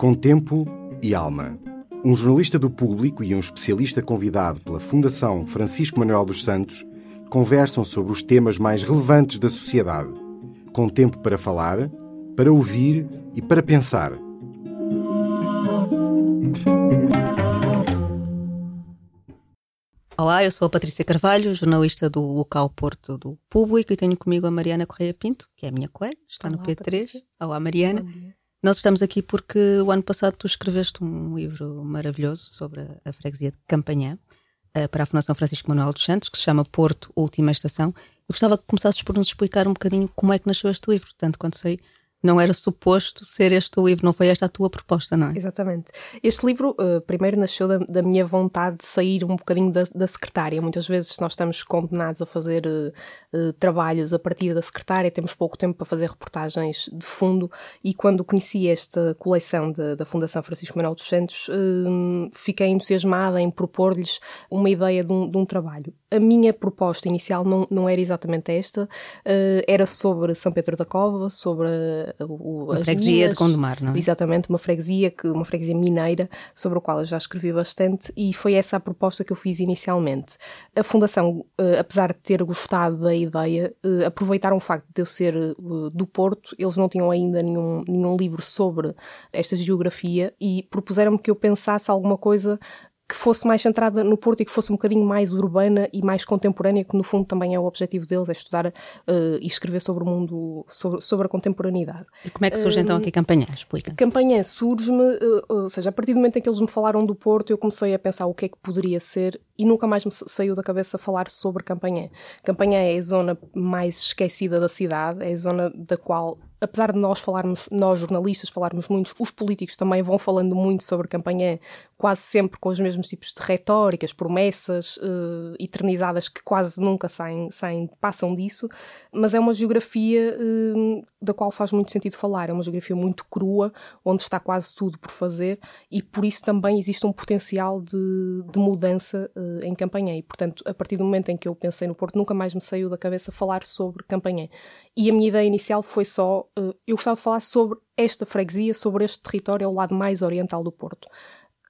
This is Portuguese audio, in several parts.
Com tempo e alma. Um jornalista do público e um especialista convidado pela Fundação Francisco Manuel dos Santos conversam sobre os temas mais relevantes da sociedade. Com tempo para falar, para ouvir e para pensar. Olá, eu sou a Patrícia Carvalho, jornalista do local Porto do Público e tenho comigo a Mariana Correia Pinto, que é a minha colega, está Olá, no P3. Patrícia. Olá, Mariana. Nós estamos aqui porque o ano passado tu escreveste um livro maravilhoso sobre a- freguesia de Campanhã eh, para a Fundação Francisco Manuel dos Santos, que se chama Porto Última Estação. Eu gostava que começasses por nos explicar um bocadinho como é que nasceu este livro. Tanto quanto sei, não era suposto ser este o livro, não foi esta a tua proposta, não é? Exatamente. Este livro, eh, primeiro, nasceu da, da minha vontade de sair um bocadinho da, da secretária. Muitas vezes nós estamos condenados a fazer eh, eh, trabalhos a partir da secretária, temos pouco tempo para fazer reportagens de fundo e quando conheci esta coleção da- da Fundação Francisco Manuel dos Santos, fiquei entusiasmada em propor-lhes uma ideia de um, de um trabalho. A minha proposta inicial não, não era exatamente esta, era sobre São Pedro da Cova, sobre o, A as freguesia de minas, Gondomar, não é? Exatamente, uma freguesia, que, uma freguesia mineira, sobre a qual eu já escrevi bastante, e foi essa a proposta que eu fiz inicialmente. A Fundação, eh, apesar de ter gostado da ideia, eh, aproveitaram o facto de eu ser eh, do Porto, eles não tinham ainda nenhum, nenhum livro sobre esta geografia e propuseram-me que eu pensasse alguma coisa que fosse mais centrada no Porto e que fosse um bocadinho mais urbana e mais contemporânea, que no fundo também é o objetivo deles, é estudar eh, e escrever sobre o mundo, sobre, sobre a contemporaneidade. E como é que surge então aqui Campanhã? Explica. Campanhã surge-me, eh, ou seja, a partir do momento em que eles me falaram do Porto, eu comecei a pensar o que é que poderia ser e nunca mais me sa- saiu da cabeça falar sobre Campanhã. Campanhã é a zona mais esquecida da cidade, é a zona da qual, apesar de nós falarmos, nós jornalistas falarmos muito, os políticos também vão falando muito sobre Campanhã, quase sempre com os mesmos tipos de retóricas, promessas eh, eternizadas que quase nunca saem, saem, passam disso, mas é uma geografia eh, da qual faz muito sentido falar, é uma geografia muito crua, onde está quase tudo por fazer e por isso também existe um potencial de, de mudança eh, em Campanhã e portanto a partir do momento em que eu pensei no Porto nunca mais me saiu da cabeça falar sobre Campanhã e a minha ideia inicial foi só eh, eu gostava de falar sobre esta freguesia, sobre este território ao lado mais oriental do Porto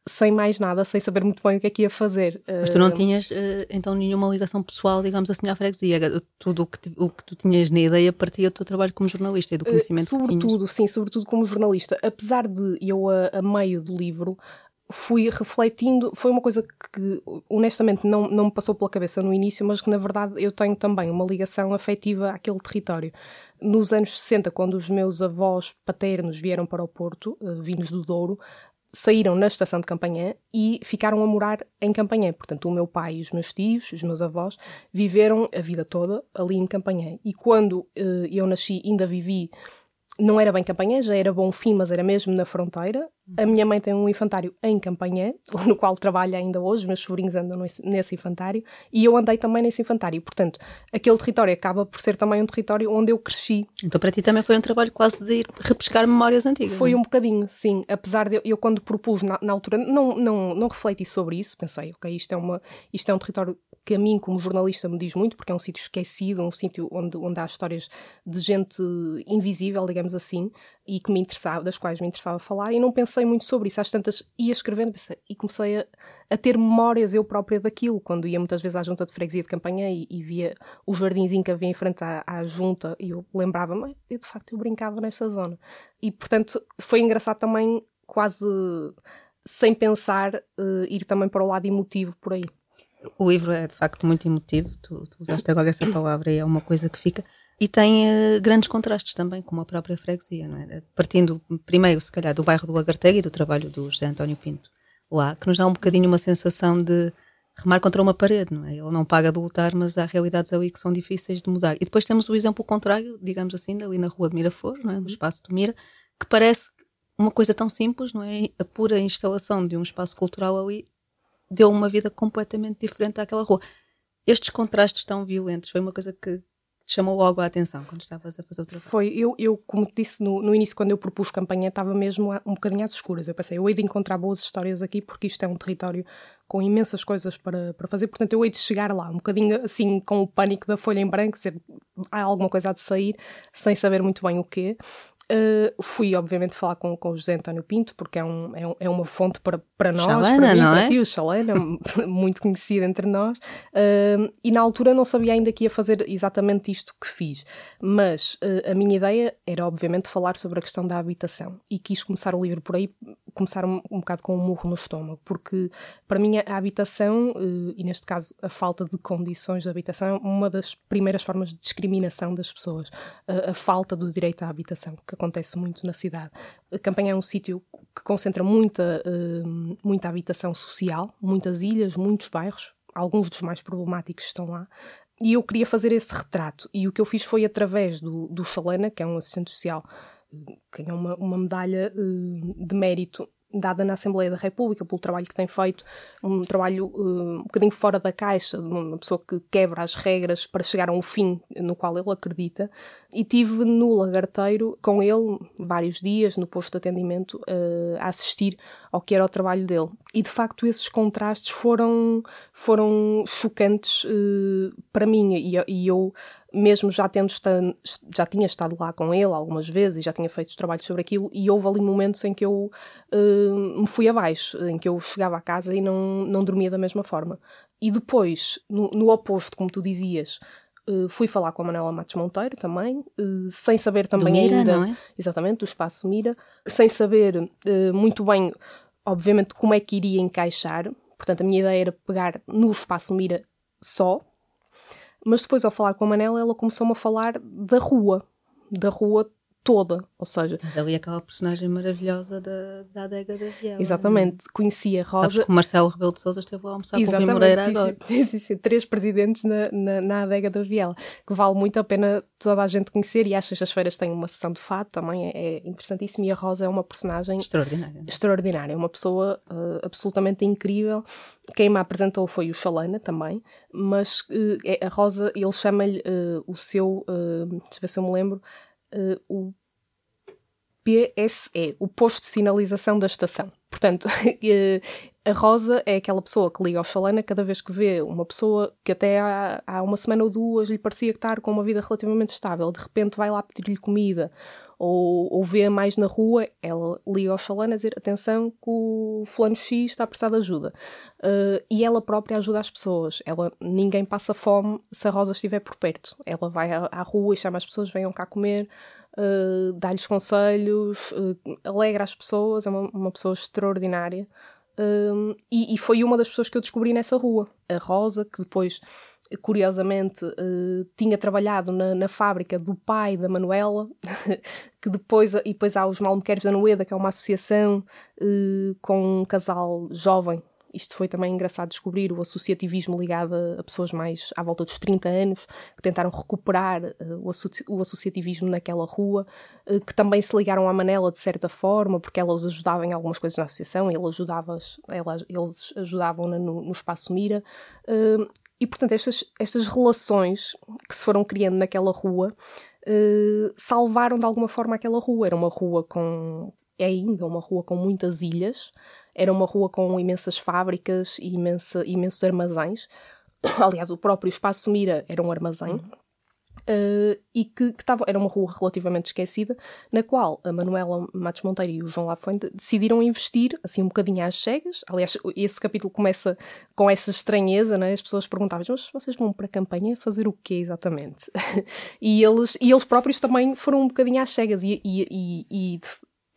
sem mais nada, sem saber muito bem o que é que ia fazer. Mas tu não tinhas eh, então nenhuma ligação pessoal, digamos assim, à freguesia. Tudo o que, o que tu tinhas na ideia partia do teu trabalho como jornalista e do conhecimento que tinhas. Eh, sobretudo, sim, sobretudo como jornalista. Apesar de eu, a, a meio do livro, fui refletindo, foi uma coisa que honestamente não, não me passou pela cabeça no início, mas que na verdade eu tenho também uma ligação afetiva àquele território. Nos anos 60, quando os meus avós paternos vieram para o Porto, eh, vindos do Douro, saíram na estação de Campanhã e ficaram a morar em Campanhã. Portanto, o meu pai os meus tios, os meus avós, viveram a vida toda ali em Campanhã. E quando eh, eu nasci, ainda vivi não era bem Campanhã, já era bom fim, mas era mesmo na fronteira. A minha mãe tem um infantário em Campanhã, no qual trabalha ainda hoje, meus sobrinhos andam nesse, infantário, e eu andei também nesse infantário. Portanto, aquele território acaba por ser também um território onde eu cresci. Então para ti também foi um trabalho quase de ir repescar memórias antigas. Foi é? um bocadinho, sim. Apesar de eu, eu quando propus na, na altura, não, não, não refleti sobre isso. Pensei, ok, isto é, uma, isto é um território que a mim, como jornalista, me diz muito, porque é um sítio esquecido, um sítio onde, onde há histórias de gente invisível, digamos assim, e que me interessava, das quais me interessava falar, e não pensei muito sobre isso. Às tantas ia escrevendo pensei, e comecei a, a ter memórias eu própria daquilo, quando ia muitas vezes à junta de freguesia de campanha e, e via o jardinzinho que havia em frente à, à junta, e eu lembrava-me, eu de facto eu brincava nesta zona. E portanto foi engraçado também, quase sem pensar, eh, ir também para o lado emotivo por aí. O livro é de facto muito emotivo, tu, tu usaste agora essa palavra e é uma coisa que fica. E tem eh, grandes contrastes também com a própria freguesia, não é? Partindo primeiro, se calhar, do bairro do Lagarteiro e do trabalho do José António Pinto lá, que nos dá um bocadinho uma sensação de remar contra uma parede, não é? Ele não paga de lutar, mas há realidades ali que são difíceis de mudar. E depois temos o exemplo contrário, digamos assim, ali na rua de Miraflores, não é? No espaço do Mira, que parece uma coisa tão simples, não é? A pura instalação de um espaço cultural ali deu uma vida completamente diferente àquela rua. Estes contrastes tão violentos foi uma coisa que chamou logo a atenção quando estavas a fazer o trabalho. Foi, eu, eu como te disse no, no início, quando eu propus campanha, estava mesmo um bocadinho às escuras. Eu pensei, eu hei de encontrar boas histórias aqui, porque isto é um território com imensas coisas para, para fazer, portanto eu hei de chegar lá, um bocadinho assim, com o pânico da folha em branco, dizer, há alguma coisa a de sair, sem saber muito bem o quê. Uh, fui, obviamente, falar com, com o José António Pinto, porque é, um, é, um, é uma fonte para, para nós, Chalana, para mim, não para é? ti, o Chalana, muito conhecido entre nós. Uh, e na altura não sabia ainda que ia fazer exatamente isto que fiz. Mas uh, a minha ideia era, obviamente, falar sobre a questão da habitação. E quis começar o livro por aí, começar um, um bocado com um murro no estômago, porque para mim a habitação, e neste caso a falta de condições de habitação, é uma das primeiras formas de discriminação das pessoas. a falta do direito à habitação, que acontece muito na cidade. A Campanha é um sítio que concentra muita, uh, muita habitação social, muitas ilhas, muitos bairros, alguns dos mais problemáticos estão lá. E eu queria fazer esse retrato. E o que eu fiz foi através do, do Chalena, que é um assistente social, que ganhou uma, uma medalha uh, de mérito dada na Assembleia da República pelo trabalho que tem feito, um trabalho uh, um bocadinho fora da caixa, de uma pessoa que quebra as regras para chegar a um fim no qual ele acredita. E tive no Lagarteiro com ele vários dias no posto de atendimento uh, a assistir ao que era o trabalho dele. E de facto esses contrastes foram, foram chocantes uh, para mim e, e eu mesmo já tendo estado, já tinha estado lá com ele algumas vezes e já tinha feito trabalhos sobre aquilo e houve ali momentos em que eu uh, me fui abaixo, em que eu chegava a casa e não, não dormia da mesma forma. E depois, no, no oposto, como tu dizias, uh, fui falar com a Manela Matos Monteiro também, uh, sem saber também Mira, ainda, é? exatamente, do Espaço Mira, sem saber muito bem, obviamente, como é que iria encaixar. Portanto, a minha ideia era pegar no Espaço Mira só, mas depois, ao falar com a Manela, ela começou-me a falar da rua, da rua toda, ou seja... Mas ali aquela personagem maravilhosa da, da adega da Viela. Exatamente, conhecia Rosa... Sabes que o Marcelo Rebelo de Sousa esteve a almoçar com o Rui Moreira agora. Sim, sim, três presidentes na, na, na, adega da Viela, que vale muito a pena toda a gente conhecer e às sextas-feiras tem uma sessão de fato, também é, é interessantíssimo e a Rosa é uma personagem... Extraordinária. Extraordinária, uma pessoa uh, absolutamente incrível. Quem me apresentou foi o Chalana também, mas uh, a Rosa, ele chama-lhe uh, o seu... deixa eu ver se eu me lembro uh, o PSE, o posto de sinalização da estação. Portanto, a Rosa é aquela pessoa que liga ao Chalana cada vez que vê uma pessoa que até há, há uma semana ou duas lhe parecia estar com uma vida relativamente estável, de repente vai lá pedir-lhe comida ou, ou vê mais na rua, ela liga ao Chalana a dizer atenção que o fulano X está a precisar de ajuda. Uh, e ela própria ajuda as pessoas. Ela, ninguém passa fome se a Rosa estiver por perto. Ela vai à, à rua e chama as pessoas, venham cá comer, uh, dá-lhes conselhos, uh, alegra as pessoas, é uma, uma pessoa extraordinária. Um, e, e, foi uma das pessoas que eu descobri nessa rua. A Rosa, que depois, curiosamente, uh, tinha trabalhado na, na, fábrica do pai da Manuela, que depois, e depois há os Malmequeres da Noeda, que é uma associação uh, com um casal jovem isto foi também engraçado descobrir o associativismo ligado a, pessoas mais à volta dos 30 anos, que tentaram recuperar uh, o, associ o, associativismo naquela rua, uh, que também se ligaram à Manela de certa forma, porque ela os ajudava em algumas coisas na associação, ele ajudava ela, eles ajudavam no, no Espaço Mira. Uh, e, portanto, estas, estas relações que se foram criando naquela rua salvaram de alguma forma aquela rua. Era uma rua com. É ainda uma rua com muitas ilhas, era uma rua com imensas fábricas e imensa, imensos armazéns. Aliás, o próprio Espaço Mira era um armazém. Uhum. Uh, e que, que tava, era uma rua relativamente esquecida, na qual a Manuela Matos Monteiro e o João Lafuente decidiram investir, assim, um bocadinho às cegas. Aliás, esse capítulo começa com essa estranheza, né? as pessoas perguntavam, mas vocês vão para a campanha fazer o quê exatamente? e, eles, e eles próprios também foram um bocadinho às cegas, e, e, e, e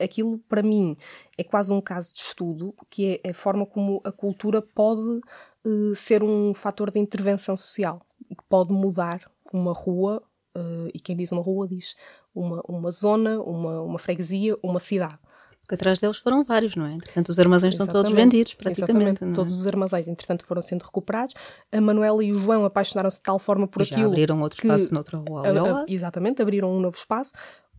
aquilo para mim é quase um caso de estudo, que é a forma como a cultura pode uh, ser um fator de intervenção social, que pode mudar uma rua, uh, e quem diz uma rua diz uma, uma zona, uma, uma freguesia, uma cidade. Porque atrás deles foram vários, não é? Entretanto, os armazéns estão todos vendidos, praticamente. É? Todos os armazéns, entretanto, foram sendo recuperados. A Manuela e o João apaixonaram-se de tal forma por e aquilo. Já abriram outro que, espaço noutra rua. A, a, exatamente, abriram um novo espaço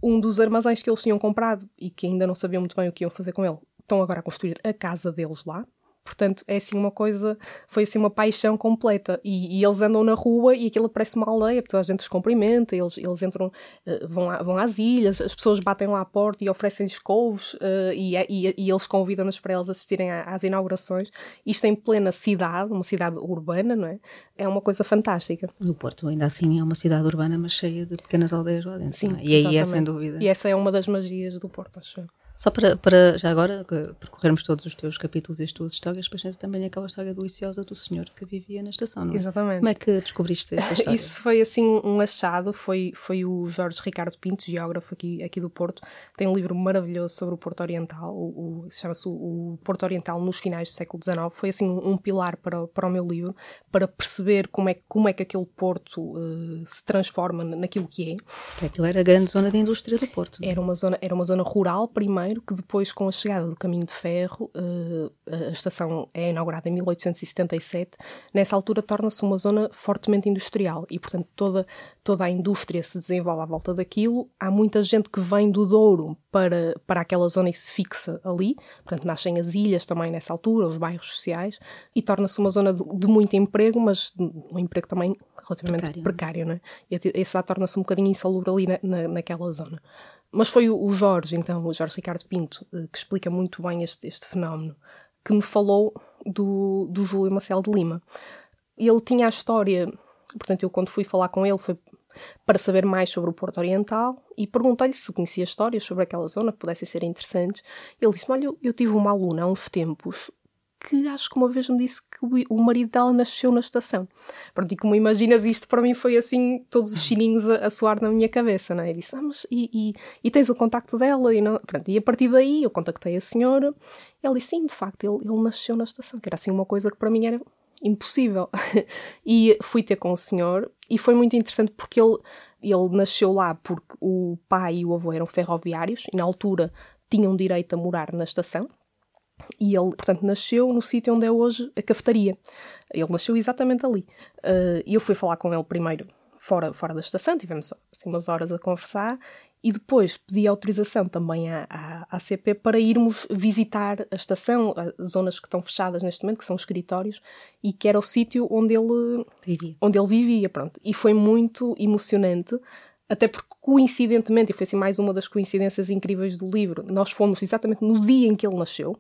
um dos armazéns que eles tinham comprado e que ainda não sabiam muito bem o que iam fazer com ele, estão agora a construir a casa deles lá. Portanto, é assim uma coisa, foi assim uma paixão completa. E, e eles andam na rua e aquilo parece uma aldeia, porque toda a gente os cumprimenta, eles, eles entram, uh, vão, a, vão às ilhas, as pessoas batem lá à porta e oferecem-lhes couves uh, e, e, e, eles convidam-nos para eles assistirem às inaugurações. Isto em plena cidade, uma cidade urbana, não é? É uma coisa fantástica. No Porto, ainda assim, é uma cidade urbana, mas cheia de pequenas aldeias lá dentro. Sim, é? E aí é sem dúvida. E essa é uma das magias do Porto, acho eu. Só para, para, já agora, percorrermos todos os teus capítulos e as tuas histórias, depois tens também aquela história do Iciosa do senhor que vivia na estação, não é? Exatamente. Como é que descobriste esta história? Isso foi assim um achado, foi, foi o Jorge Ricardo Pinto, geógrafo aqui, aqui do Porto, tem um livro maravilhoso sobre o Porto Oriental, o, o chama-se o, Porto Oriental nos finais do século XIX, foi assim um pilar para, para o meu livro, para perceber como é, como é que aquele Porto uh, se transforma naquilo que é. Que aquilo era a grande zona de indústria do Porto. Era uma zona, era uma zona rural primeiro, que depois, com a chegada do caminho de ferro, uh, a estação é inaugurada em 1877, nessa altura torna-se uma zona fortemente industrial e, portanto, toda, toda a indústria se desenvolve à volta daquilo. Há muita gente que vem do Douro para, para aquela zona e se fixa ali, portanto, nascem as ilhas também nessa altura, os bairros sociais, e torna-se uma zona de, de, muito emprego, mas um emprego também relativamente precário, precário né? E esse lá torna-se um bocadinho insalubre ali na, na, naquela zona. Mas foi o Jorge, então, o Jorge Ricardo Pinto, eh, que explica muito bem este, este fenómeno, que me falou do, do Júlio Marcelo de Lima. Ele tinha a história, portanto, eu quando fui falar com ele foi para saber mais sobre o Porto Oriental e perguntei-lhe se conhecia histórias sobre aquela zona que pudessem ser interessantes. Ele disse-me: Olha, eu tive uma aluna há uns tempos que acho que uma vez me disse que o marido dela nasceu na estação. Pronto, e como imaginas, isto para mim foi assim, todos os chininhos a, a soar na minha cabeça, não é? E disse, ah, mas e, e, e, tens o contacto dela? E, não... Pronto, e a partir daí eu contactei a senhora ela disse, sim, de facto, ele, ele nasceu na estação, que era assim uma coisa que para mim era impossível. e fui ter com o senhor e foi muito interessante porque ele, ele nasceu lá porque o pai e o avô eram ferroviários e na altura tinham direito a morar na estação, e ele, portanto, nasceu no sítio onde é hoje a cafetaria. Ele nasceu exatamente ali. Uh, e eu fui falar com ele primeiro fora, fora da estação, tivemos assim, umas horas a conversar, e depois pedi autorização também à, à, à CP para irmos visitar a estação, as zonas que estão fechadas neste momento, que são os escritórios, e que era o sítio onde ele vivia. Onde ele vivia pronto. E foi muito emocionante até porque coincidentemente, e foi assim mais uma das coincidências incríveis do livro, nós fomos exatamente no dia em que ele nasceu,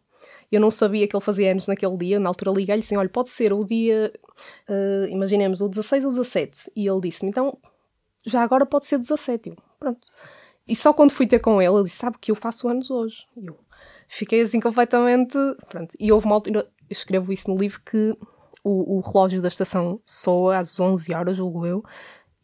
eu não sabia que ele fazia anos naquele dia. Na altura liguei-lhe assim: olha, pode ser o dia, uh, imaginemos, o 16 ou 17. E ele disse-me: então, já agora pode ser 17. Eu, pronto. E só quando fui ter com ele, ele disse: sabe que eu faço anos hoje. E eu fiquei assim completamente. Pronto. E houve uma altura, escrevo isso no livro, que o, o relógio da estação soa às 11 horas, julgo eu.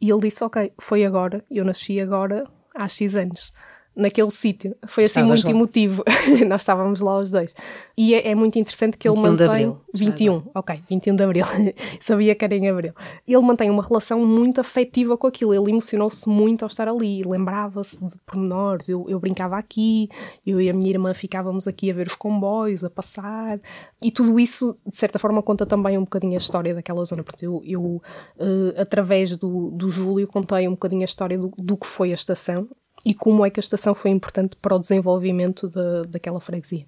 E ele disse: ok, foi agora, eu nasci agora há X anos naquele sítio. Foi assim Estavas muito lá. emotivo. Nós estávamos lá os dois. E é, é muito interessante que ele mantém. Abril. 21, ok, 21 de abril. Sabia que era em abril. Ele mantém uma relação muito afetiva com aquilo. Ele emocionou-se muito ao estar ali. Lembrava-se de pormenores. Eu, eu brincava aqui, eu e a minha irmã ficávamos aqui a ver os comboios, a passar. E tudo isso, de certa forma, conta também um bocadinho a história daquela zona. Porque eu, eu uh, através do, do Júlio, contei um bocadinho a história do, do que foi a estação e como é que a estação foi importante para o desenvolvimento de, daquela freguesia.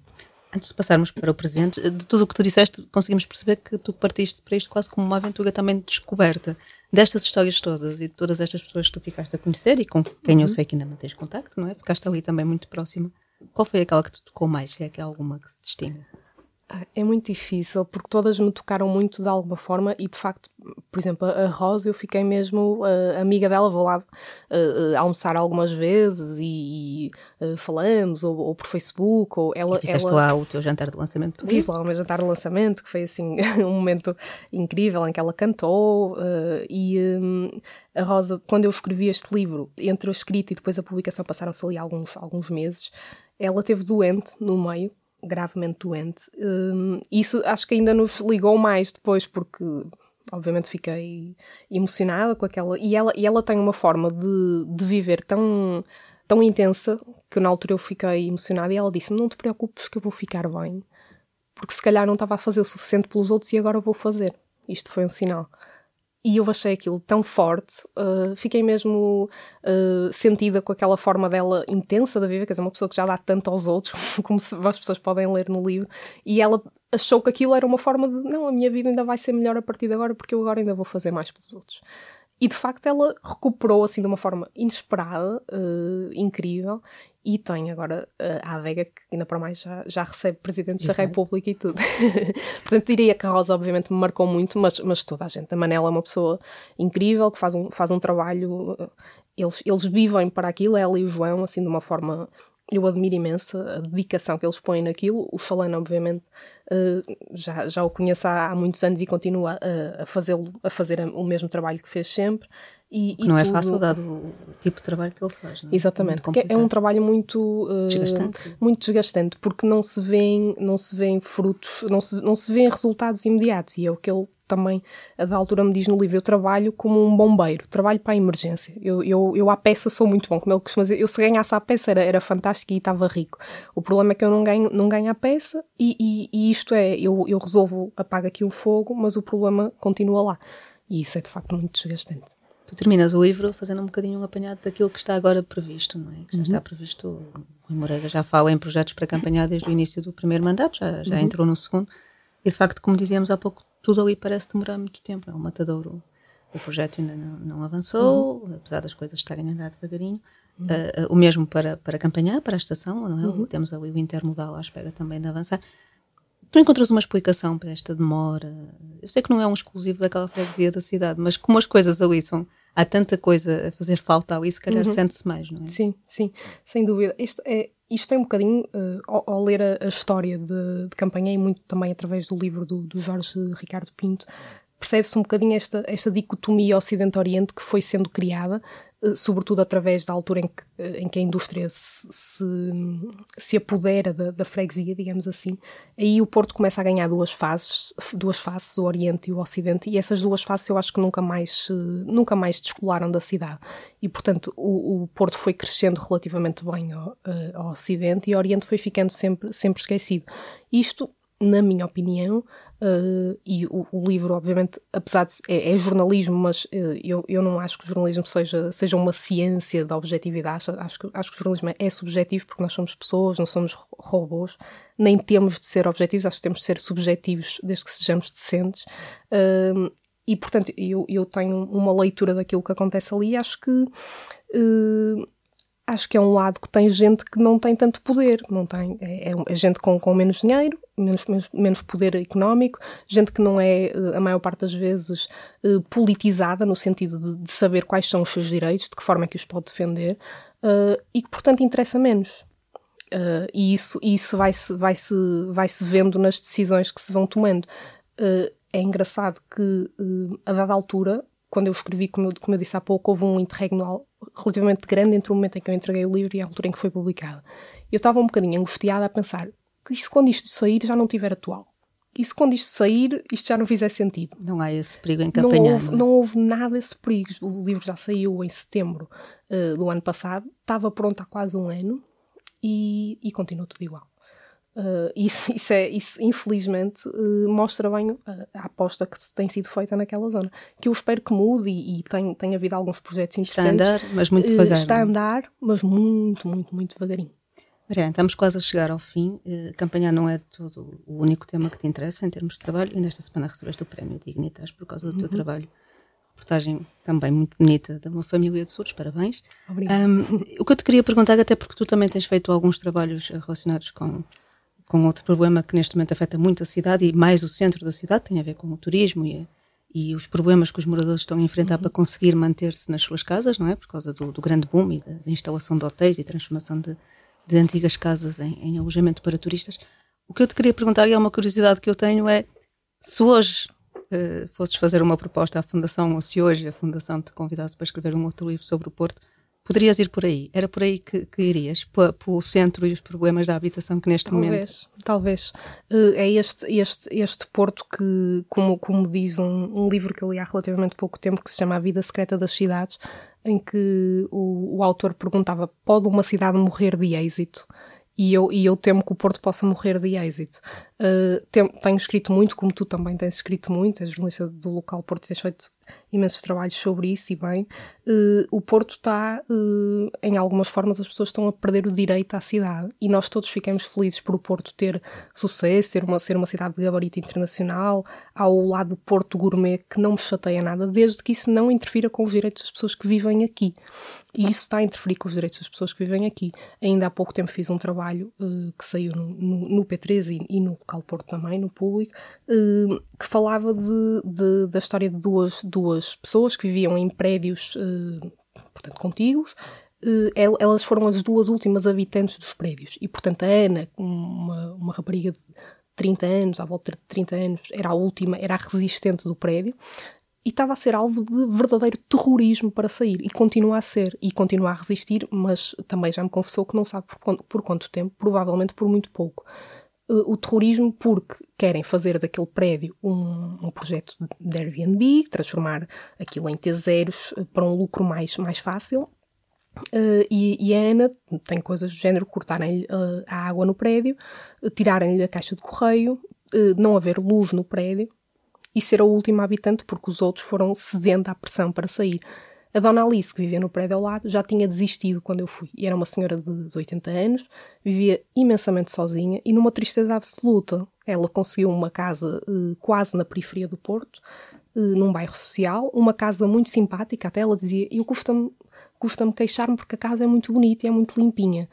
Antes de passarmos para o presente, de tudo o que tu disseste, conseguimos perceber que tu partiste para isto quase como uma aventura também de descoberta destas histórias todas e de todas estas pessoas que tu ficaste a conhecer e com quem uhum. eu sei que ainda mantens contacto, não é? Ficaste ali também muito próxima. Qual foi aquela que te tocou mais, se é que há alguma que se distingue? É muito difícil, porque todas me tocaram muito de alguma forma e de facto, por exemplo, a Rosa eu fiquei mesmo uh, amiga dela, vou lá uh, almoçar algumas vezes e, e falamos, ou, ou, por Facebook, ou ela... E fizeste ela... lá o teu jantar de lançamento? Fiz lá o meu jantar de lançamento, que foi assim um momento incrível em que ela cantou e um, a Rosa, quando eu escrevi este livro, entre a escrita e depois a publicação passaram-se ali alguns, alguns meses, ela teve doente no meio, gravemente doente. Um, isso acho que ainda nos ligou mais depois, porque obviamente fiquei emocionada com aquela. E ela, e ela tem uma forma de, de viver tão, tão intensa que na altura eu fiquei emocionada e ela disse-me: Não te preocupes que eu vou ficar bem, porque se calhar não estava a fazer o suficiente pelos outros e agora vou fazer. Isto foi um sinal. E eu achei aquilo tão forte, uh, fiquei mesmo uh, sentida com aquela forma dela intensa da vida, quer dizer, uma pessoa que já dá tanto aos outros, como se, as pessoas podem ler no livro, e ela achou que aquilo era uma forma de não, a minha vida ainda vai ser melhor a partir de agora porque eu agora ainda vou fazer mais pelos outros. E de facto ela recuperou assim de uma forma inesperada, uh, incrível, e tem agora uh, a adega que ainda para mais já, já recebe presidentes Exato. da República e tudo. Portanto, diria que a Rosa obviamente me marcou muito, mas, mas toda a gente. A Manela é uma pessoa incrível que faz um, faz um trabalho. Uh, eles, eles vivem para aquilo, ela e o João, assim, de uma forma eu admiro imenso a dedicação que eles põem naquilo. O Chalana, obviamente, uh, já, já o conheço há, muitos anos e continua a, a, fazê-lo, a fazer o mesmo trabalho que fez sempre. E, e não é tudo... é fácil, dado o tipo de trabalho que ele faz. Não é? Exatamente, é um trabalho muito uh, desgastante. muito desgastante, porque não se vêem, não se vêem frutos, não se, não se vêem resultados imediatos, e é o que ele também, a da altura, me diz no livro: eu trabalho como um bombeiro, trabalho para a emergência. Eu, eu, eu à peça sou muito bom, como ele costuma dizer. Eu, se ganhasse a peça, era, era fantástico e estava rico. O problema é que eu não ganho, não ganho a peça, e, e, e isto é: eu, eu resolvo, apago aqui o fogo, mas o problema continua lá. E isso é de facto muito desgastante tu terminas o livro fazendo um bocadinho um apanhado daquilo que está agora previsto, não é? Que já uhum. está previsto, o Rui Moreira já fala em projetos para campanhar desde o início do primeiro mandato, já, já uhum. entrou no segundo, e de facto, como dizíamos há pouco, tudo ali parece demorar muito tempo, é um matadouro. O projeto ainda não, não avançou, uhum. apesar das coisas estarem a andar devagarinho. Uh, uh, o mesmo para, para campanhar, para a estação, não é? Uhum. Temos ali o intermodal à espera também de avançar. Tu encontras uma explicação para esta demora? Eu sei que não é um exclusivo daquela freguesia da cidade, mas como as coisas ali são, há tanta coisa a fazer falta ali, se calhar uhum. sente-se mais, não é? Sim, sim, sem dúvida. Isto é, isto é um bocadinho, uh, ao, ao, ler a, a história de, de, campanha e muito também através do livro do, do Jorge Ricardo Pinto, percebe-se um bocadinho esta, esta dicotomia Ocidente-Oriente que foi sendo criada sobretudo através da altura em que, em que a indústria se, se, se apodera da, da, freguesia, digamos assim, aí o Porto começa a ganhar duas fases, duas faces, o Oriente e o Ocidente, e essas duas faces eu acho que nunca mais, nunca mais descolaram da cidade. E, portanto, o, o Porto foi crescendo relativamente bem ao, eh, ao Ocidente e o Oriente foi ficando sempre, sempre esquecido. Isto na minha opinião, uh, e o, o, livro, obviamente, apesar de é, é jornalismo, mas uh, eu, eu não acho que o jornalismo seja, seja uma ciência da objetividade. Acho, acho, que, acho que o jornalismo é, é subjetivo porque nós somos pessoas, não somos robôs, nem temos de ser objetivos, acho que temos de ser subjetivos desde que sejamos decentes. Uh, e, portanto, eu, eu tenho uma leitura daquilo que acontece ali e acho que acho que é um lado que tem gente que não tem tanto poder, não tem, é, é, é gente com, com menos dinheiro, menos, menos, menos, poder económico, gente que não é, eh, a maior parte das vezes, eh, politizada, no sentido de, de saber quais são os seus direitos, de que forma é que os pode defender, uh, e que, portanto, interessa menos. Uh, e isso, isso vai-se vai -se, vai -se vendo nas decisões que se vão tomando. Uh, é engraçado que, a dada altura, quando eu escrevi, como eu, como eu disse há pouco, houve um interregno relativamente grande entre o momento em que eu entreguei o livro e a altura em que foi publicado. Eu estava um bocadinho angustiada a pensar que isso quando isto sair já não tiver atual? E se quando isto sair, isto já não fizer sentido? Não há esse perigo em campanhar. Não houve, não, é? não houve nada esse perigo. O livro já saiu em setembro uh, do ano passado, estava pronto há quase um ano e, e continua tudo igual. Uh, isso, isso, é, isso, infelizmente, uh, mostra bem a, a, aposta que tem sido feita naquela zona. Que eu espero que mude e, e tem, tem havido alguns projetos interessantes. Está a andar, mas muito devagar. Uh, está a andar, mas muito, muito, muito devagarinho. Mariana, estamos quase a chegar ao fim. Uh, campanhar não é todo o único tema que te interessa em termos de trabalho e nesta semana recebeste o prémio Dignitas por causa do uhum. teu trabalho. Reportagem também muito bonita de uma família de surdos, parabéns. Obrigada. Um, o que eu te queria perguntar, até porque tu também tens feito alguns trabalhos relacionados com, com outro problema que neste momento afeta muito a cidade e mais o centro da cidade, tem a ver com o turismo e, e os problemas que os moradores estão a enfrentar uhum. para conseguir manter-se nas suas casas, não é? Por causa do, do grande boom e da, da instalação de hotéis e transformação de de antigas casas em, em, alojamento para turistas. O que eu te queria perguntar, e é uma curiosidade que eu tenho, é se hoje uh, fosses fazer uma proposta à Fundação, ou se hoje a Fundação te convidasse para escrever um outro livro sobre o Porto, poderias ir por aí? Era por aí que, que irias? Para, o centro e os problemas da habitação que neste talvez, momento... Talvez, talvez. Uh, é este, este, este Porto que, como, como diz um, um livro que eu li há relativamente pouco tempo, que se chama A Vida Secreta das Cidades, em que o, o autor perguntava: pode uma cidade morrer de êxito? E eu, e eu temo que o Porto possa morrer de êxito. Uh, tenho, escrito muito, como tu também tens escrito muito, és jornalista do local Porto, tens feito imensos trabalhos sobre isso e bem. Uh, o Porto está, uh, em algumas formas, as pessoas estão a perder o direito à cidade e nós todos ficamos felizes por o Porto ter sucesso, ser uma, ser uma cidade de gabarito internacional, ao lado do Porto Gourmet, que não me chateia nada, desde que isso não interfira com os direitos das pessoas que vivem aqui. E isso está a interferir com os direitos das pessoas que vivem aqui. Ainda há pouco tempo fiz um trabalho que saiu no, no, no P3 e, e, no local Porto também, no público, uh, que falava de, de, da história de duas, duas pessoas que viviam em prédios, uh, portanto, contíguos, elas foram as duas últimas habitantes dos prédios. E, portanto, a Ana, uma, uma rapariga de 30 anos, à volta de 30 anos, era a última, era a resistente do prédio. E estava a ser alvo de verdadeiro terrorismo para sair. E continua a ser. E continua a resistir, mas também já me confessou que não sabe por, por quanto tempo, provavelmente por muito pouco. Eh, o terrorismo porque querem fazer daquele prédio um, um projeto de Airbnb, transformar aquilo em T0 eh, para um lucro mais, mais fácil. Uh, e, e, a Ana tem coisas do género: cortarem-lhe uh, a água no prédio, tirarem-lhe a caixa de correio, não haver luz no prédio, e ser a última habitante porque os outros foram cedendo à pressão para sair. A dona Alice, que vivia no prédio ao lado, já tinha desistido quando eu fui. Era uma senhora de 80 anos, vivia imensamente sozinha e numa tristeza absoluta. Ela conseguiu uma casa uh, quase na periferia do Porto, uh, num bairro social, uma casa muito simpática, até ela dizia, eu custa-me custa queixar-me porque a casa é muito bonita e é muito limpinha,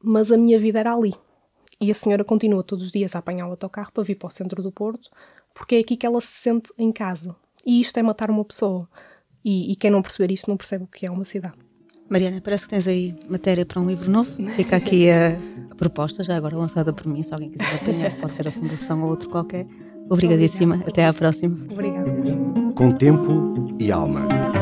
mas a minha vida era ali. E a senhora continua todos os dias a apanhar o autocarro para vir para o centro do Porto, porque é aqui que ela se sente em casa. E isto é matar uma pessoa. E, e quem não perceber isto não percebe o que é uma cidade. Mariana, parece que tens aí matéria para um livro novo. Fica aqui a, a proposta, já agora lançada por mim. Se alguém quiser apanhar, pode ser a Fundação ou outro qualquer. Obrigadíssima. Obrigada. Até à próxima. Obrigada. Com tempo e alma.